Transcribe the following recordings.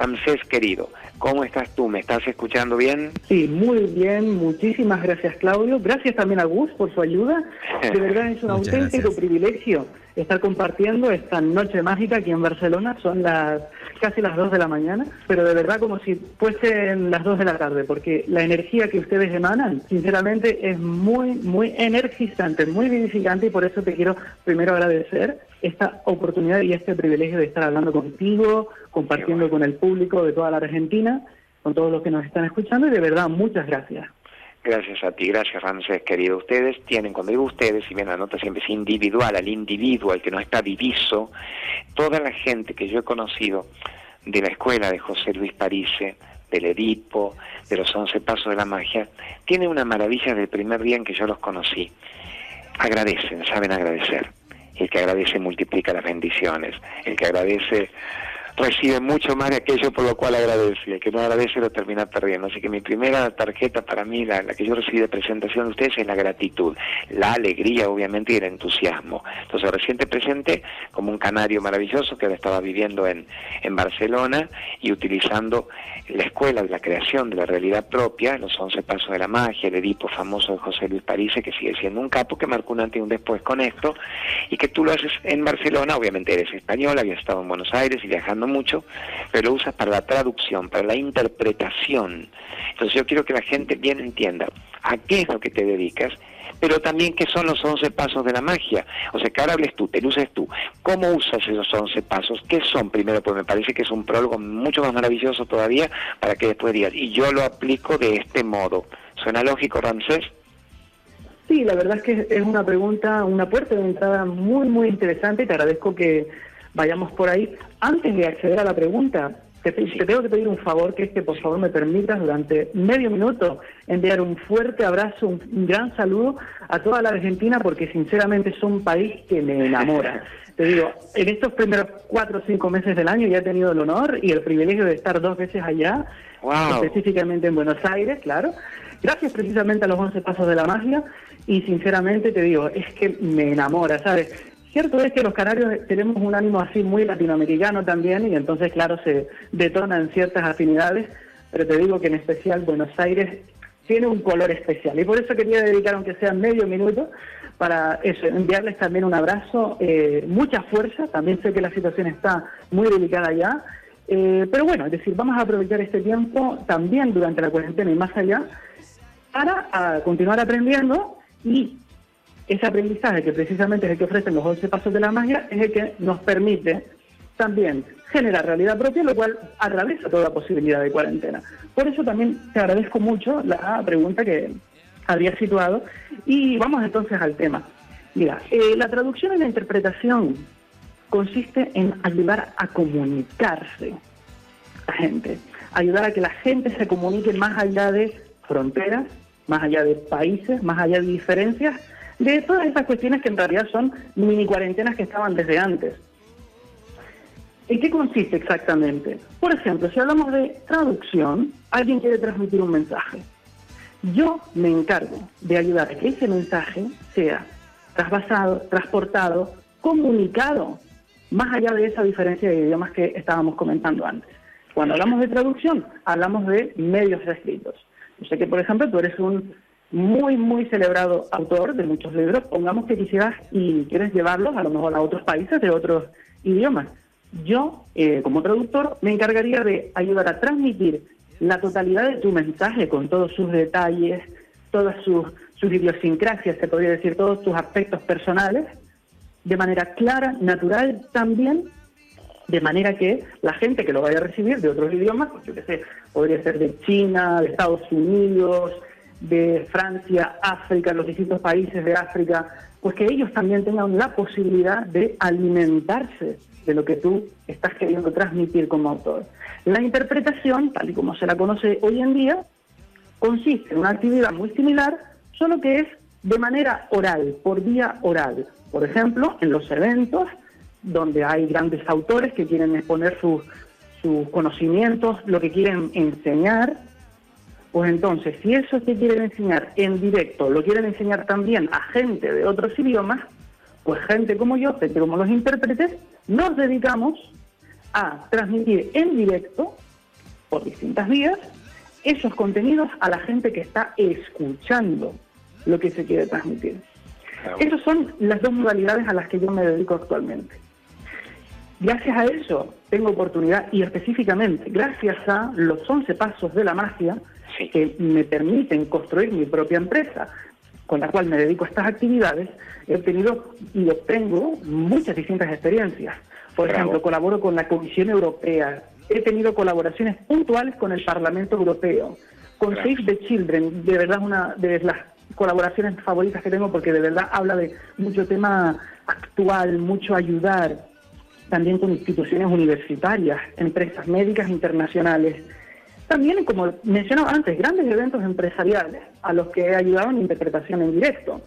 Ramsés querido, ¿cómo estás tú? ¿Me estás escuchando bien? Sí, muy bien. Muchísimas gracias, Claudio. Gracias también a Gus por su ayuda. De verdad es un auténtico privilegio estar compartiendo esta noche mágica aquí en Barcelona. Son las casi las 2 de la mañana, pero de verdad como si fuesen las 2 de la tarde, porque la energía que ustedes emanan, sinceramente, es muy, muy energizante, muy vivificante y por eso te quiero primero agradecer esta oportunidad y este privilegio de estar hablando contigo, compartiendo con el público de toda la Argentina, con todos los que nos están escuchando y de verdad muchas gracias. Gracias a ti, gracias Ramsés, querido. Ustedes tienen, cuando digo ustedes, y bien la nota siempre es individual, al individuo, al que no está diviso, toda la gente que yo he conocido de la escuela de José Luis Parise, del Edipo, de los once pasos de la magia, tiene una maravilla del primer día en que yo los conocí. Agradecen, saben agradecer. El que agradece multiplica las bendiciones. El que agradece recibe mucho más de aquello por lo cual agradece. El que no agradece lo termina perdiendo. Así que mi primera tarjeta para mí, la, que yo recibí de presentación de ustedes, es la gratitud, la alegría, obviamente, y el entusiasmo. Entonces, reciente presente como un canario maravilloso que estaba viviendo en, en Barcelona y utilizando la escuela de la creación de la realidad propia, los once pasos de la magia, el Edipo famoso de José Luis Parise, que sigue siendo un capo que marcó un antes y un después con esto, y que tú lo haces en Barcelona, obviamente eres español, habías estado en Buenos Aires y viajando mucho, pero lo usas para la traducción, para la interpretación. Entonces yo quiero que la gente bien entienda a qué es lo que te dedicas, pero también qué son los 11 pasos de la magia. O sea, que ahora hables tú, te luces tú. ¿Cómo usas esos 11 pasos? ¿Qué son primero? Pues me parece que es un prólogo mucho más maravilloso todavía para que después digas, y yo lo aplico de este modo. ¿Suena lógico, Ramsés? Sí, la verdad es que es una pregunta, una puerta de entrada muy, muy interesante. Te agradezco que vayamos por ahí. Antes de acceder a la pregunta, te, tengo que pedir un favor, que es que por favor me permitas durante medio minuto enviar un fuerte abrazo, un, gran saludo a toda la Argentina, porque sinceramente es un país que me enamora. Te digo, en estos primeros cuatro o cinco meses del año ya he tenido el honor y el privilegio de estar dos veces allá, específicamente en Buenos Aires, claro. Gracias precisamente a los 11 Pasos de la Magia y sinceramente te digo, es que me enamora, ¿sabes? Cierto es que los canarios tenemos un ánimo así muy latinoamericano también y entonces, claro, se detonan ciertas afinidades, pero te digo que en especial Buenos Aires tiene un color especial. Y por eso quería dedicar, aunque sea medio minuto, para eso, enviarles también un abrazo, eh, mucha fuerza, también sé que la situación está muy delicada ya, eh, pero bueno, es decir, vamos a aprovechar este tiempo también durante la cuarentena y más allá para ah, continuar aprendiendo y ese aprendizaje, que precisamente es el que ofrecen los 11 pasos de la magia, es el que nos permite también generar realidad propia, lo cual atraviesa toda posibilidad de cuarentena. Por eso también te agradezco mucho la pregunta que había situado y vamos entonces al tema. Mira, eh, la traducción y la interpretación consiste en ayudar a comunicarse a la gente, ayudar a que la gente se comunique más allá de fronteras, más allá de países, más allá de diferencias, de todas esas cuestiones que en realidad son mini cuarentenas que estaban desde antes. ¿En qué consiste exactamente? Por ejemplo, si hablamos de traducción, alguien quiere transmitir un mensaje. Yo me encargo de ayudar a que ese mensaje sea trasvasado, transportado, comunicado, más allá de esa diferencia de idiomas que estábamos comentando antes. Cuando hablamos de traducción, hablamos de medios escritos. Yo sé que, por ejemplo, tú eres un muy, muy celebrado autor de muchos libros, pongamos que quisieras y quieres llevarlos a lo mejor a otros países de otros idiomas. Yo, eh, como traductor, me encargaría de ayudar a transmitir la totalidad de tu mensaje con todos sus detalles, todas sus, sus idiosincrasias, se podría decir, todos tus aspectos personales, de manera clara, natural también, de manera que la gente que lo vaya a recibir de otros idiomas, pues yo qué sé, podría ser de China, de Estados Unidos, de Francia, África, los distintos países de África, pues que ellos también tengan la posibilidad de alimentarse de lo que tú estás queriendo transmitir como autor. La interpretación, tal y como se la conoce hoy en día, consiste en una actividad muy similar, solo que es de manera oral, por vía oral. Por ejemplo, en los eventos donde hay grandes autores que quieren exponer sus, sus conocimientos, lo que quieren enseñar, pues entonces, si eso que quieren enseñar en directo lo quieren enseñar también a gente de otros idiomas, pues gente como yo, gente como los intérpretes, nos dedicamos a transmitir en directo por distintas vías esos contenidos a la gente que está escuchando lo que se quiere transmitir. Esas son las dos modalidades a las que yo me dedico actualmente. Gracias a eso tengo oportunidad y específicamente gracias a los 11 pasos de la magia que me permiten construir mi propia empresa con la cual me dedico a estas actividades, he obtenido y obtengo muchas distintas experiencias. Por ejemplo, colaboro con la Comisión Europea, he tenido colaboraciones puntuales con el Parlamento Europeo, con Save the Children, de verdad una de las colaboraciones favoritas que tengo porque de verdad habla de mucho tema actual, mucho ayudar, también con instituciones universitarias, empresas médicas internacionales. También, como mencionaba antes, grandes eventos empresariales a los que he ayudado en interpretación en directo,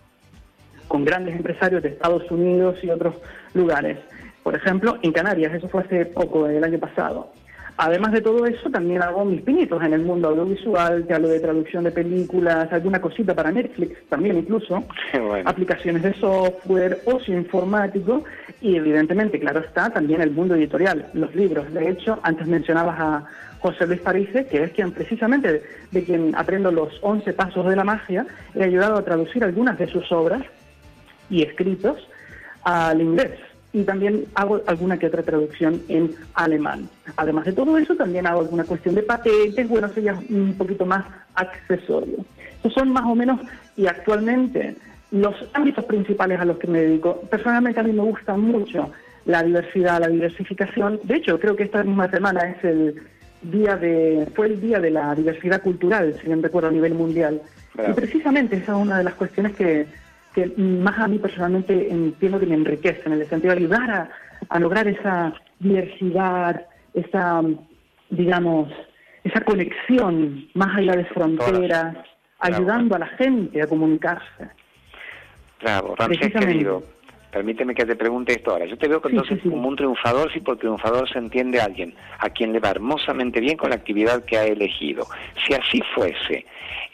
con grandes empresarios de Estados Unidos y otros lugares. Por ejemplo, en Canarias, eso fue hace poco, el año pasado. Además de todo eso, también hago mis pinitos en el mundo audiovisual, que hablo de traducción de películas, alguna cosita para Netflix, también incluso, aplicaciones de software, ocio informático y evidentemente, claro está, también el mundo editorial, los libros. De hecho, antes mencionabas a José Luis Parise, que es quien precisamente de quien aprendo los 11 pasos de la magia, he ayudado a traducir algunas de sus obras y escritos al inglés y también hago alguna que otra traducción en alemán. Además de todo eso, también hago alguna cuestión de patentes, bueno, eso ya es un poquito más accesorio. Esos son más o menos, y actualmente, los ámbitos principales a los que me dedico. Personalmente a mí me gusta mucho la diversidad, la diversificación. De hecho, creo que esta misma semana es el día de, fue el día de la diversidad cultural, si bien recuerdo, a nivel mundial. Y precisamente esa es una de las cuestiones que que más a mí personalmente entiendo que me enriquece, en el sentido de ayudar a, lograr esa diversidad, esa, digamos, esa conexión más allá de fronteras, ayudando a la gente a comunicarse. Claro, Ramsés querido, permíteme que te pregunte esto ahora. Yo te veo que entonces como un triunfador, sí, por triunfador se entiende a alguien a quien le va hermosamente bien con la actividad que ha elegido. Si así fuese,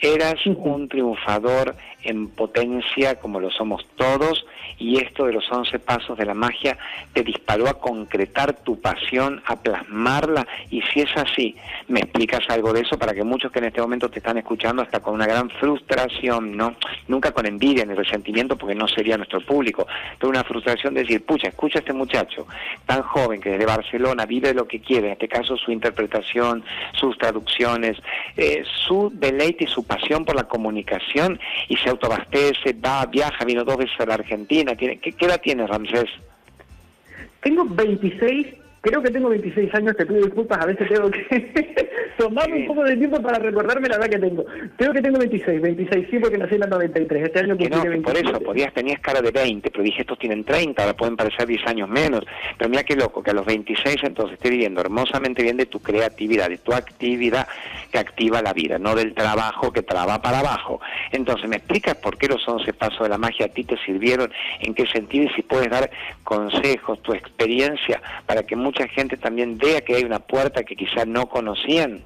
eras un triunfador en potencia como lo somos todos y esto de los once pasos de la magia te disparó a concretar tu pasión, a plasmarla y si es así, me explicas algo de eso para que muchos que en este momento te están escuchando hasta con una gran frustración, ¿no? Nunca con envidia ni resentimiento porque no sería nuestro público, pero una frustración de decir, pucha, escucha a este muchacho tan joven que desde Barcelona vive lo que quiere, en este caso su interpretación, sus traducciones, eh, su deleite y su pasión por la comunicación y se autoabastece, va, viaja, vino dos veces a la Argentina. ¿Qué, qué edad tienes, Ramsés? Tengo 26 Creo que tengo 26 años, te pido disculpas, a veces tengo que tomarme un poco de tiempo para recordarme la edad que tengo. Creo que tengo 26, 26 sí, porque nací en el 93, este año que no, Por eso, podías, tenías cara de 20, pero dije, estos tienen 30, ahora pueden parecer 10 años menos. Pero mira qué loco, que a los 26 entonces estoy viviendo hermosamente bien de tu creatividad, de tu actividad que activa la vida, no del trabajo que traba para abajo. Entonces, ¿me explicas por qué los 11 pasos de la magia a ti te sirvieron? ¿En qué sentido? Y si puedes dar consejos, tu experiencia, para que mucha gente también vea que hay una puerta que quizás no conocían?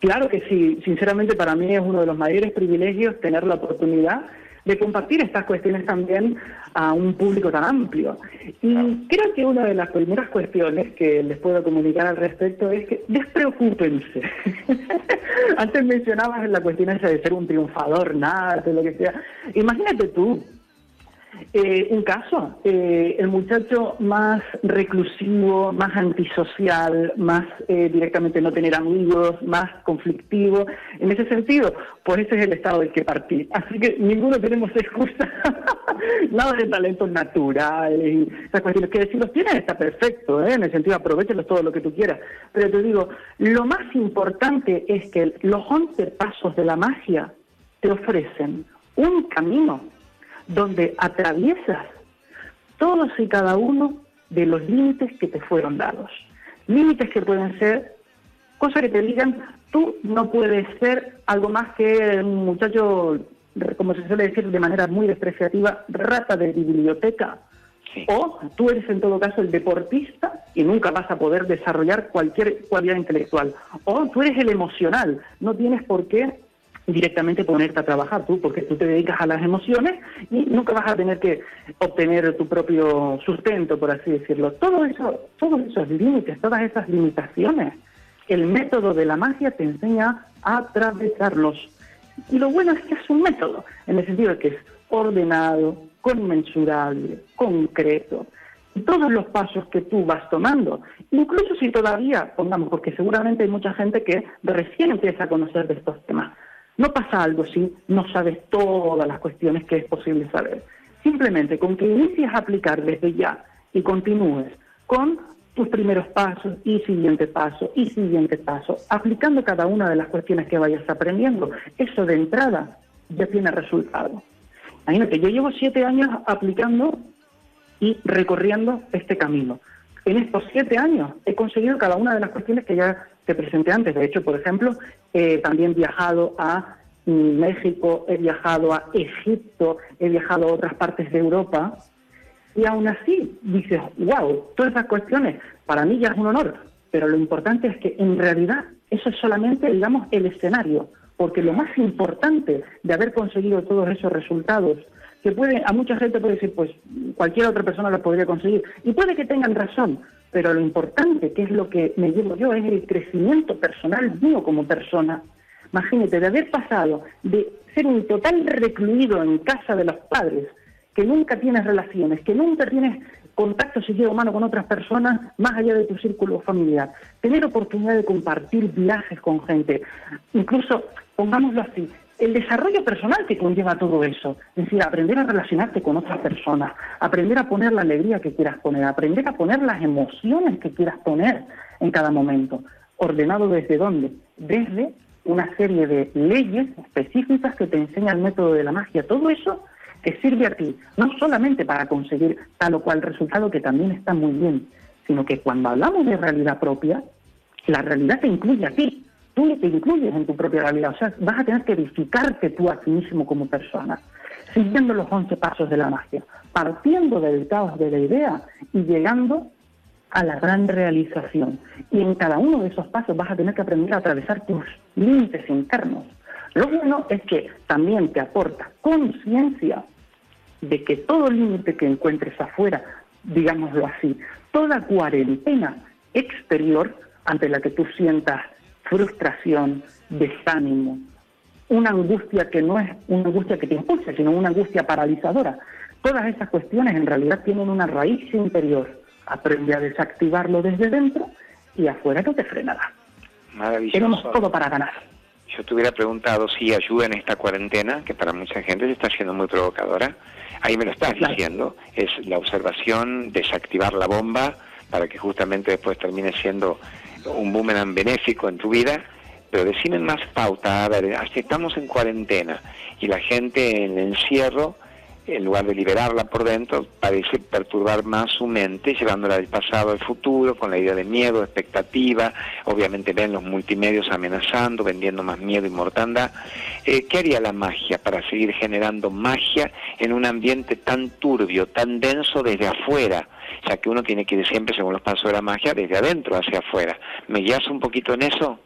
Claro que sí, sinceramente para mí es uno de los mayores privilegios tener la oportunidad de compartir estas cuestiones también a un público tan amplio. Y creo que una de las primeras cuestiones que les puedo comunicar al respecto es que despreocúpense. Antes mencionabas la cuestión esa de ser un triunfador, nada, de lo que sea. Imagínate tú, eh, un caso, eh, el muchacho más reclusivo, más antisocial, más eh, directamente no tener amigos, más conflictivo. En ese sentido, pues ese es el estado del que partí. Así que ninguno tenemos excusa, nada de talentos naturales y esas cuestiones. Que si los tienes está perfecto, en el sentido aprovechelos todo lo que tú quieras. Pero te digo, lo más importante es que los 11 pasos de la magia te ofrecen un camino donde atraviesas todos y cada uno de los límites que te fueron dados. Límites que pueden ser cosas que te digan, tú no puedes ser algo más que un muchacho, como se suele decir de manera muy despreciativa, rata de biblioteca. O tú eres en todo caso el deportista y nunca vas a poder desarrollar cualquier cualidad intelectual. O tú eres el emocional, no tienes por qué directamente ponerte a trabajar tú, porque tú te dedicas a las emociones y nunca vas a tener que obtener tu propio sustento, por así decirlo. Todo eso, todos esos límites, todas esas limitaciones El método de la magia te enseña a atravesarlos. Y lo bueno es que es un método, en el sentido de que es ordenado, conmensurable, concreto. Y todos los pasos que tú vas tomando, incluso si todavía, pongamos, porque seguramente hay mucha gente que recién empieza a conocer de estos temas, no pasa algo si no sabes todas las cuestiones que es posible saber. Simplemente con que inicies a aplicar desde ya y continúes con tus primeros pasos y siguiente paso y siguiente paso, aplicando cada una de las cuestiones que vayas aprendiendo, eso de entrada ya tiene resultado. Imagínate, yo llevo siete años aplicando y recorriendo este camino. En estos siete años he conseguido cada una de las cuestiones que ya te presenté antes. De hecho, por ejemplo, he también viajado a México, he viajado a Egipto, he viajado a otras partes de Europa. Y aún así dices, wow, todas esas cuestiones para mí ya es un honor, pero lo importante es que en realidad eso es solamente, digamos, el escenario, porque lo más importante de haber conseguido todos esos resultados, que puede, a mucha gente puede decir, pues cualquier otra persona lo podría conseguir, y puede que tengan razón, pero lo importante, que es lo que me llevo yo, es el crecimiento personal mío como persona. Imagínate, de haber pasado de ser un total recluido en casa de los padres, que nunca tienes relaciones, que nunca tienes contacto siquiera humano con otras personas más allá de tu círculo familiar, tener oportunidad de compartir viajes con gente, incluso, pongámoslo así, el desarrollo personal que conlleva todo eso, es decir, aprender a relacionarte con otras personas, aprender a poner la alegría que quieras poner, aprender a poner las emociones que quieras poner en cada momento, ordenado desde dónde, desde una serie de leyes específicas que te enseña el método de la magia, todo eso que sirve a ti, no solamente para conseguir tal o cual resultado, que también está muy bien, sino que cuando hablamos de realidad propia, la realidad te incluye a ti, tú te incluyes en tu propia realidad, o sea, vas a tener que edificarte tú a ti mismo como persona, siguiendo los once pasos de la magia, partiendo del caos de la idea y llegando a la gran realización. Y en cada uno de esos pasos vas a tener que aprender a atravesar tus límites internos, lo bueno es que también te aporta conciencia de que todo límite que encuentres afuera, digámoslo así, toda cuarentena exterior ante la que tú sientas frustración, desánimo, una angustia que no es una angustia que te impulsa, sino una angustia paralizadora. Todas esas cuestiones en realidad tienen una raíz interior. Aprende a desactivarlo desde dentro y afuera no te frenará. Tenemos todo para ganar yo te hubiera preguntado si ayuda en esta cuarentena, que para mucha gente se está haciendo muy provocadora, ahí me lo estás diciendo, es la observación, desactivar la bomba para que justamente después termine siendo un boomerang benéfico en tu vida, pero decime más pauta, a ver, estamos en cuarentena y la gente en el encierro en lugar de liberarla por dentro, parece perturbar más su mente, llevándola del pasado al futuro, con la idea de miedo, expectativa, obviamente ven los multimedios amenazando, vendiendo más miedo y mortandad. Eh, ¿Qué haría la magia para seguir generando magia en un ambiente tan turbio, tan denso desde afuera? Ya que uno tiene que ir siempre, según los pasos de la magia, desde adentro hacia afuera. ¿Me guías un poquito en eso?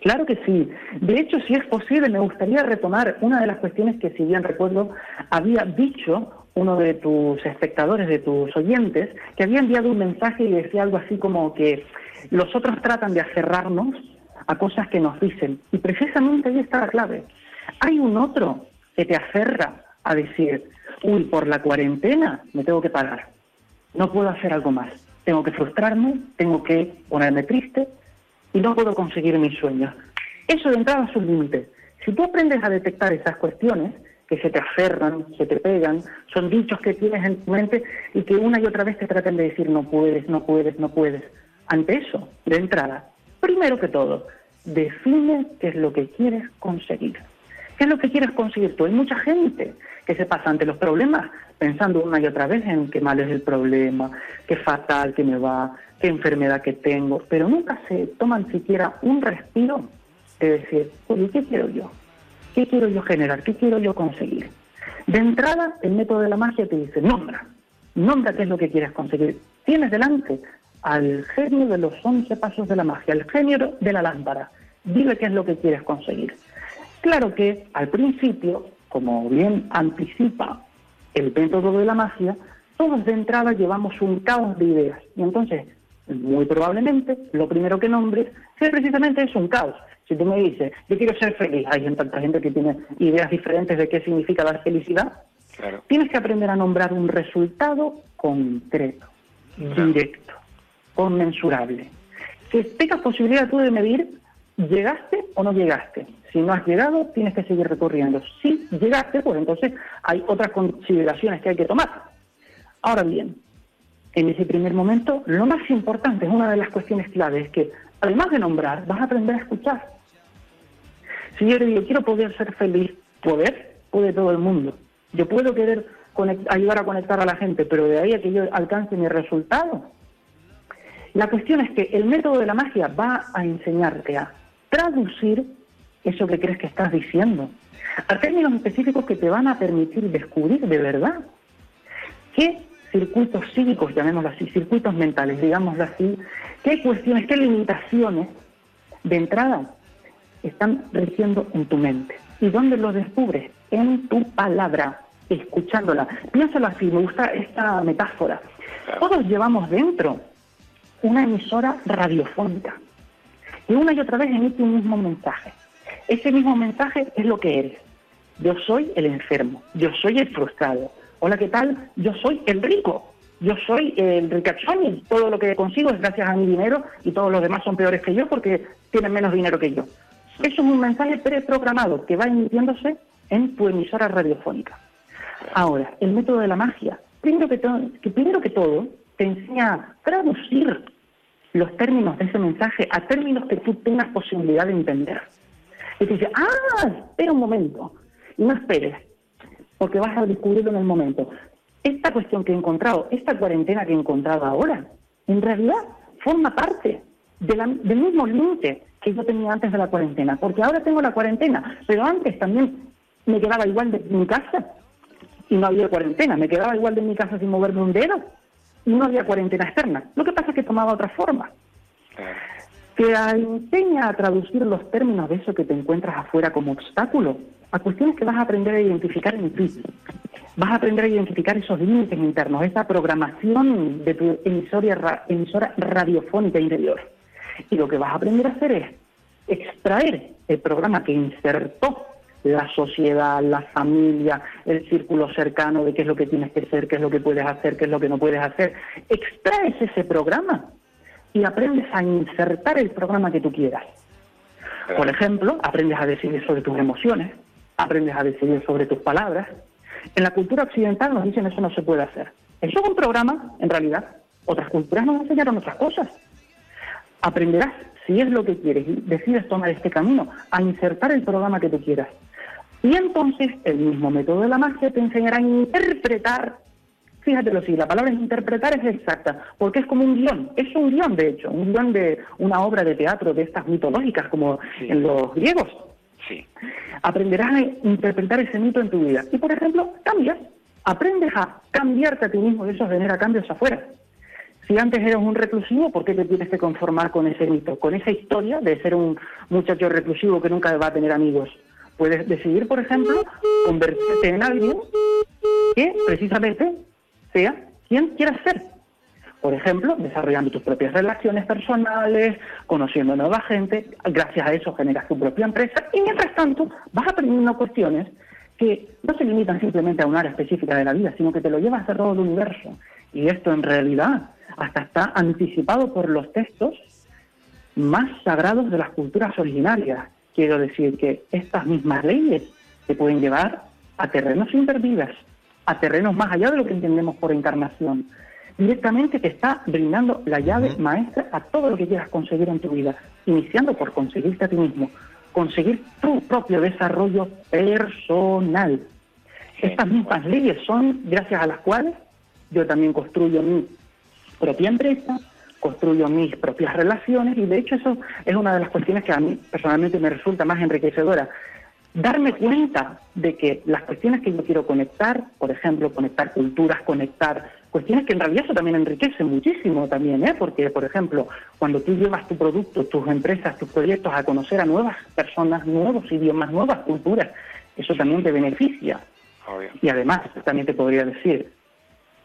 Claro que sí. De hecho, si es posible, me gustaría retomar una de las cuestiones que, si bien recuerdo, había dicho uno de tus espectadores, de tus oyentes, que había enviado un mensaje y decía algo así como que los otros tratan de aferrarnos a cosas que nos dicen. Y precisamente ahí está la clave. Hay un otro que te aferra a decir, uy, por la cuarentena me tengo que parar, no puedo hacer algo más, tengo que frustrarme, tengo que ponerme triste, y no puedo conseguir mis sueños. Eso de entrada es un límite. Si tú aprendes a detectar esas cuestiones, que se te aferran, se te pegan, son dichos que tienes en tu mente y que una y otra vez te tratan de decir no puedes, no puedes, no puedes. Ante eso, de entrada, primero que todo, define qué es lo que quieres conseguir. ¿Qué es lo que quieres conseguir tú? Hay mucha gente que se pasa ante los problemas pensando una y otra vez en qué mal es el problema, qué fatal que me va, qué enfermedad que tengo, pero nunca se toman siquiera un respiro de decir, oye, ¿qué quiero yo? ¿Qué quiero yo generar? ¿Qué quiero yo conseguir? De entrada, el método de la magia te dice, nombra, nombra qué es lo que quieres conseguir. Tienes delante al genio de los once pasos de la magia, al genio de la lámpara. Dile qué es lo que quieres conseguir. Claro que al principio, como bien anticipa el método de la magia, todos de entrada llevamos un caos de ideas. Y entonces muy probablemente lo primero que nombres sea precisamente es un caos. Si tú me dices, yo quiero ser feliz, hay tanta gente que tiene ideas diferentes de qué significa la felicidad, tienes que aprender a nombrar un resultado concreto, directo, conmensurable. Que tengas posibilidad tú de medir, ¿llegaste o no llegaste? Si no has llegado, tienes que seguir recorriendo. Si llegaste, pues entonces hay otras consideraciones que hay que tomar. Ahora bien, en ese primer momento, lo más importante, es una de las cuestiones claves, es que además de nombrar, vas a aprender a escuchar. Si yo digo, quiero poder ser feliz, poder, puede todo el mundo. Yo puedo querer ayudar a conectar a la gente, pero de ahí a que yo alcance mi resultado. La cuestión es que el método de la magia va a enseñarte a traducir eso que crees que estás diciendo a términos específicos que te van a permitir descubrir de verdad qué circuitos psíquicos, llamémoslo así, circuitos mentales, digámoslo así, qué cuestiones, qué limitaciones de entrada están rigiendo en tu mente. ¿Y dónde lo descubres? En tu palabra, escuchándola. Piénsalo así, me gusta esta metáfora. Todos llevamos dentro una emisora radiofónica y una y otra vez emite un mismo mensaje. Ese mismo mensaje es lo que eres. Yo soy el enfermo, yo soy el frustrado, Hola, ¿qué tal? Yo soy el rico. Yo soy el ricachón todo lo que consigo es gracias a mi dinero y todos los demás son peores que yo porque tienen menos dinero que yo. Eso es un mensaje preprogramado que va emitiéndose en tu emisora radiofónica. Ahora, el método de la magia. Primero que, que primero que todo, te enseña a traducir los términos de ese mensaje a términos que tú tengas posibilidad de entender. Dice, ah, espera un momento. Y no esperes porque vas a descubrirlo en el momento. Esta cuestión que he encontrado, esta cuarentena que he encontrado ahora, en realidad forma parte del mismo límite que yo tenía antes de la cuarentena, porque ahora tengo la cuarentena, pero antes también me quedaba igual de mi casa y no había cuarentena, me quedaba igual de mi casa sin moverme un dedo y no había cuarentena externa. Lo que pasa es que tomaba otra forma. Que enseña a traducir los términos de eso que te encuentras afuera como obstáculo a cuestiones que vas a aprender a identificar en ti. Vas a aprender a identificar esos límites internos, esa programación de tu emisora, emisora radiofónica interior. Y lo que vas a aprender a hacer es extraer el programa que insertó la sociedad, la familia, el círculo cercano de qué es lo que tienes que ser, qué es lo que puedes hacer, qué es lo que no puedes hacer. Extraes ese programa y aprendes a insertar el programa que tú quieras. Por ejemplo, aprendes a decidir sobre tus emociones, aprendes a decidir sobre tus palabras. En la cultura occidental nos dicen eso no se puede hacer. Eso es un programa, en realidad. Otras culturas nos enseñaron otras cosas. Aprenderás, si es lo que quieres y decides tomar este camino, a insertar el programa que tú quieras. Y entonces el mismo método de la magia te enseñará a interpretar. Fíjatelo, si la palabra interpretar es exacta, porque es como un guion, es un guion de hecho, un guion de una obra de teatro de estas mitológicas como en los griegos. Sí. Aprenderás a interpretar ese mito en tu vida. Y, por ejemplo, cambias. Aprendes a cambiarte a ti mismo y eso genera cambios afuera. Si antes eras un reclusivo, ¿por qué te tienes que conformar con ese mito, con esa historia de ser un muchacho reclusivo que nunca va a tener amigos? Puedes decidir, por ejemplo, convertirte en alguien que precisamente sea quien quieras ser. Por ejemplo, desarrollando tus propias relaciones personales, conociendo nueva gente, gracias a eso generas tu propia empresa y mientras tanto vas aprendiendo cuestiones que no se limitan simplemente a un área específica de la vida, sino que te lo llevas a todo el universo. Y esto en realidad hasta está anticipado por los textos más sagrados de las culturas originarias. Quiero decir que estas mismas leyes te pueden llevar a terrenos intervidas, a terrenos más allá de lo que entendemos por encarnación, directamente te está brindando la llave maestra a todo lo que quieras conseguir en tu vida, iniciando por conseguirte a ti mismo, conseguir tu propio desarrollo personal. Estas mismas leyes son gracias a las cuales yo también construyo mi propia empresa, construyo mis propias relaciones y de hecho eso es una de las cuestiones que a mí personalmente me resulta más enriquecedora. Darme cuenta de que las cuestiones que yo quiero conectar, por ejemplo, conectar culturas, conectar cuestiones que en realidad eso también enriquece muchísimo también, ¿eh? porque por ejemplo, cuando tú llevas tu producto, tus empresas, tus proyectos a conocer a nuevas personas, nuevos idiomas, nuevas culturas, eso también te beneficia. Y además, también te podría decir,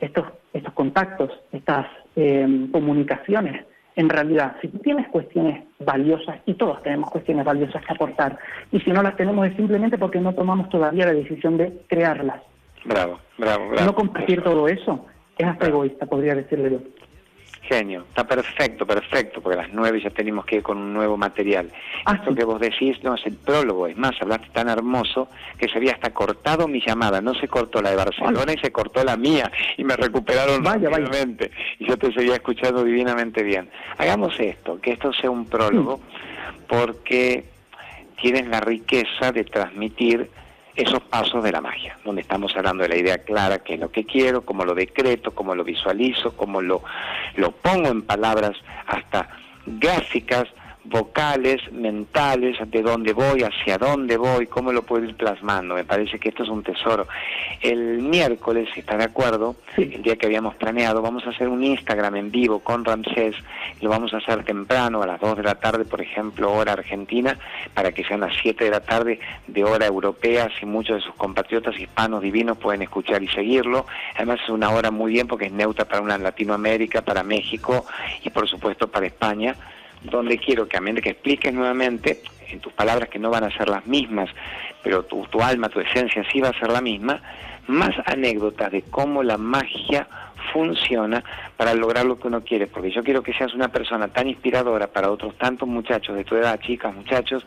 estos, estos contactos, estas eh, comunicaciones en realidad, si tú tienes cuestiones valiosas, y todos tenemos cuestiones valiosas que aportar, y si no las tenemos es simplemente porque no tomamos todavía la decisión de crearlas. Bravo, bravo, bravo. No compartir todo eso es hasta egoísta, podría decirle yo. Genio, está perfecto, perfecto, porque a las nueve ya tenemos que ir con un nuevo material. Ah, Esto sí. que vos decís no es el prólogo, es más, hablaste tan hermoso que se había hasta cortado mi llamada, no se cortó la de Barcelona y se cortó la mía y me recuperaron Vaya, y yo te seguía escuchando divinamente bien. Hagamos esto, que esto sea un prólogo, porque tienes la riqueza de transmitir esos pasos de la magia, donde estamos hablando de la idea clara, qué es lo que quiero, cómo lo decreto, cómo lo visualizo, cómo lo, lo pongo en palabras hasta gráficas, vocales, mentales, de dónde voy, hacia dónde voy, cómo lo puedo ir plasmando. Me parece que esto es un tesoro. El miércoles, si está de acuerdo, Sí. el día que habíamos planeado, vamos a hacer un Instagram en vivo con Ramsés, lo vamos a hacer temprano, a las 2 de la tarde, por ejemplo, hora argentina, para que sean las 7 de la tarde de hora europea, si muchos de sus compatriotas hispanos divinos pueden escuchar y seguirlo. Además es una hora muy bien porque es neutra para una Latinoamérica, para México y por supuesto para España donde quiero que a menos que expliques nuevamente en tus palabras que no van a ser las mismas, pero tu, tu alma, tu esencia sí va a ser la misma, más anécdotas de cómo la magia funciona para lograr lo que uno quiere, porque yo quiero que seas una persona tan inspiradora para otros tantos muchachos de tu edad, chicas, muchachos,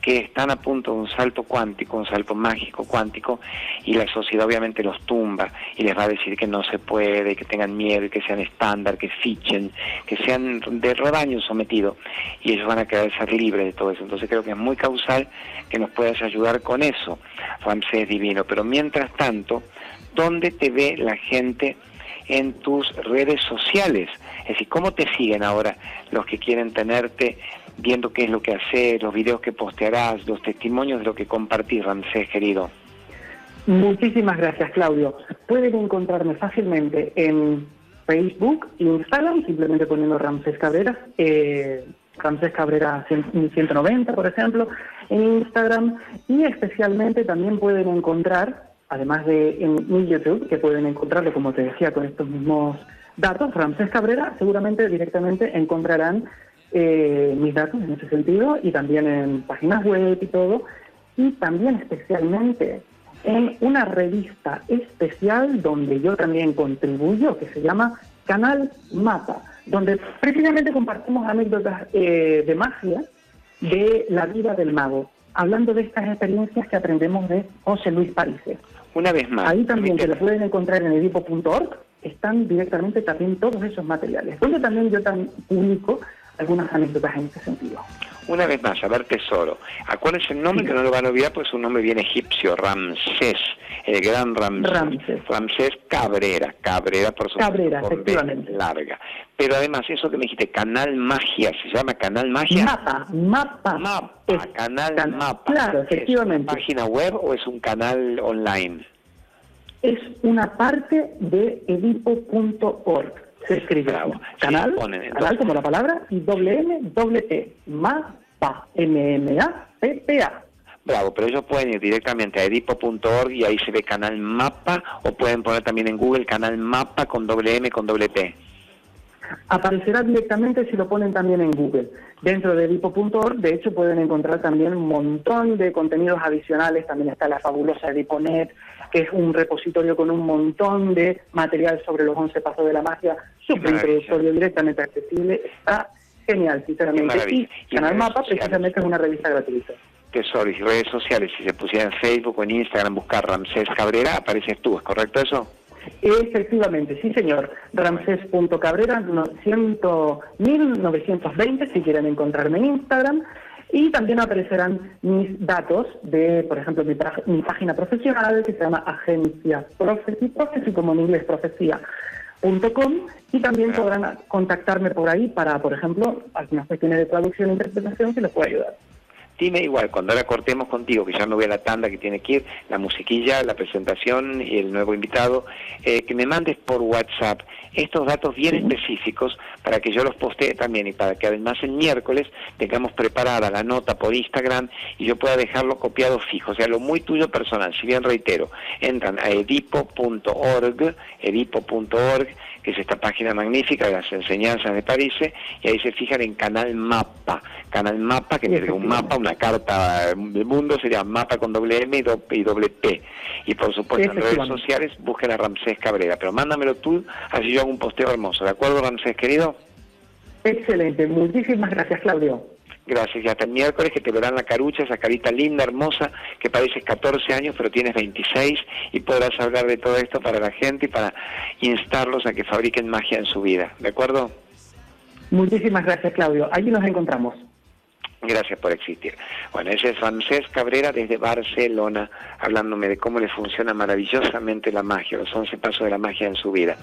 que están a punto de un salto cuántico, un salto mágico cuántico, y la sociedad obviamente los tumba y les va a decir que no se puede, que tengan miedo, que sean estándar, que fichen, que sean de rebaño sometido, y ellos van a querer ser libres de todo eso. Entonces creo que es muy causal que nos puedas ayudar con eso, Ramsés Divino. Pero mientras tanto, ¿dónde te ve la gente? En tus redes sociales. Es decir, ¿cómo te siguen ahora los que quieren tenerte viendo qué es lo que haces, los videos que postearás, los testimonios de lo que compartís, Ramsés, querido? Muchísimas gracias, Claudio. Pueden encontrarme fácilmente en Facebook, Instagram, simplemente poniendo Ramsés Cabrera, eh, Ramsés Cabrera 100 190, por ejemplo, en Instagram, y especialmente también pueden encontrar, además de en YouTube, que pueden encontrarlo, como te decía, con estos mismos datos, Ramsés Cabrera, seguramente directamente encontrarán eh, mis datos en ese sentido, y también en páginas web y todo, y también especialmente en una revista especial donde yo también contribuyo, que se llama Canal Mapa, donde precisamente compartimos anécdotas eh, de magia de la vida del mago, hablando de estas experiencias que aprendemos de José Luis Parise. Una vez más. Ahí también, que lo pueden encontrar en edipo.org, están directamente también todos esos materiales, donde también yo también publico algunas anécdotas en ese sentido. Una vez más, a ver, tesoro. Acuérdense el nombre que no lo van a olvidar, pues es un nombre bien egipcio, Ramsés, el gran Ramsés. Ramsés. Ramsés Cabrera, Cabrera por supuesto, Cabrera, B efectivamente. larga. Pero además, eso que me dijiste, Canal Magia, ¿se llama Canal Magia? Mapa, mapa. Mapa, Es- Canal can- Mapa. Claro, ¿Es una efectivamente. página web o es un canal online? es una parte de edipo.org. Se escribe Bravo. canal, Sí, ponen, entonces- canal como la palabra, y doble M, doble T, mapa, M-M-A-P-P-A. Bravo, pero ellos pueden ir directamente a edipo.org y ahí se ve canal mapa o pueden poner también en Google canal mapa con doble M con doble P. Aparecerá directamente si lo ponen también en Google. Dentro de edipo.org, de hecho, pueden encontrar también un montón de contenidos adicionales. También está la fabulosa Ediponet, que es un repositorio con un montón de material sobre los 11 pasos de la magia, súper introductorio, directamente accesible. Está genial, sinceramente. Y Canal Mapa, precisamente, es una revista gratuita. Tesoros y redes sociales, si se pusiera en Facebook o en Instagram buscar Ramsés Cabrera, apareces tú, ¿es correcto eso? Efectivamente, sí señor. Ramses.cabrera, no- 100 1920, si quieren encontrarme en Instagram. Y también aparecerán mis datos de, por ejemplo, mi, página profesional que se llama Agencia Prophecy, Prophecy como en inglés, profecía.com. Y también podrán contactarme por ahí para, por ejemplo, algunas cuestiones de traducción e interpretación que les pueda ayudar. Dime igual, cuando ahora cortemos contigo, que ya no voy a la tanda que tiene que ir, la musiquilla, la presentación y el nuevo invitado, eh, que me mandes por WhatsApp estos datos bien específicos para que yo los postee también y para que además el miércoles tengamos preparada la nota por Instagram y yo pueda dejarlo copiado fijo, o sea, lo muy tuyo personal. Si bien reitero, entran a edipo.org, edipo.org, que es esta página magnífica de las enseñanzas de París, y ahí se fijan en Canal Mapa. Canal Mapa, que tiene un mapa, una carta del mundo, sería mapa con doble M y doble P. Y por supuesto en redes sociales busquen a Ramsés Cabrera, pero mándamelo tú, así yo hago un posteo hermoso. ¿De acuerdo, Ramsés, querido? Excelente, muchísimas gracias, Claudio. Gracias, y hasta el miércoles que te verán la carucha, esa carita linda, hermosa, que pareces 14 años, pero tienes 26 y podrás hablar de todo esto para la gente y para instarlos a que fabriquen magia en su vida. ¿De acuerdo? Muchísimas gracias, Claudio. Allí nos encontramos. Gracias por existir. Bueno, ese es Ramsés Cabrera desde Barcelona, hablándome de cómo le funciona maravillosamente la magia, los 11 pasos de la magia en su vida.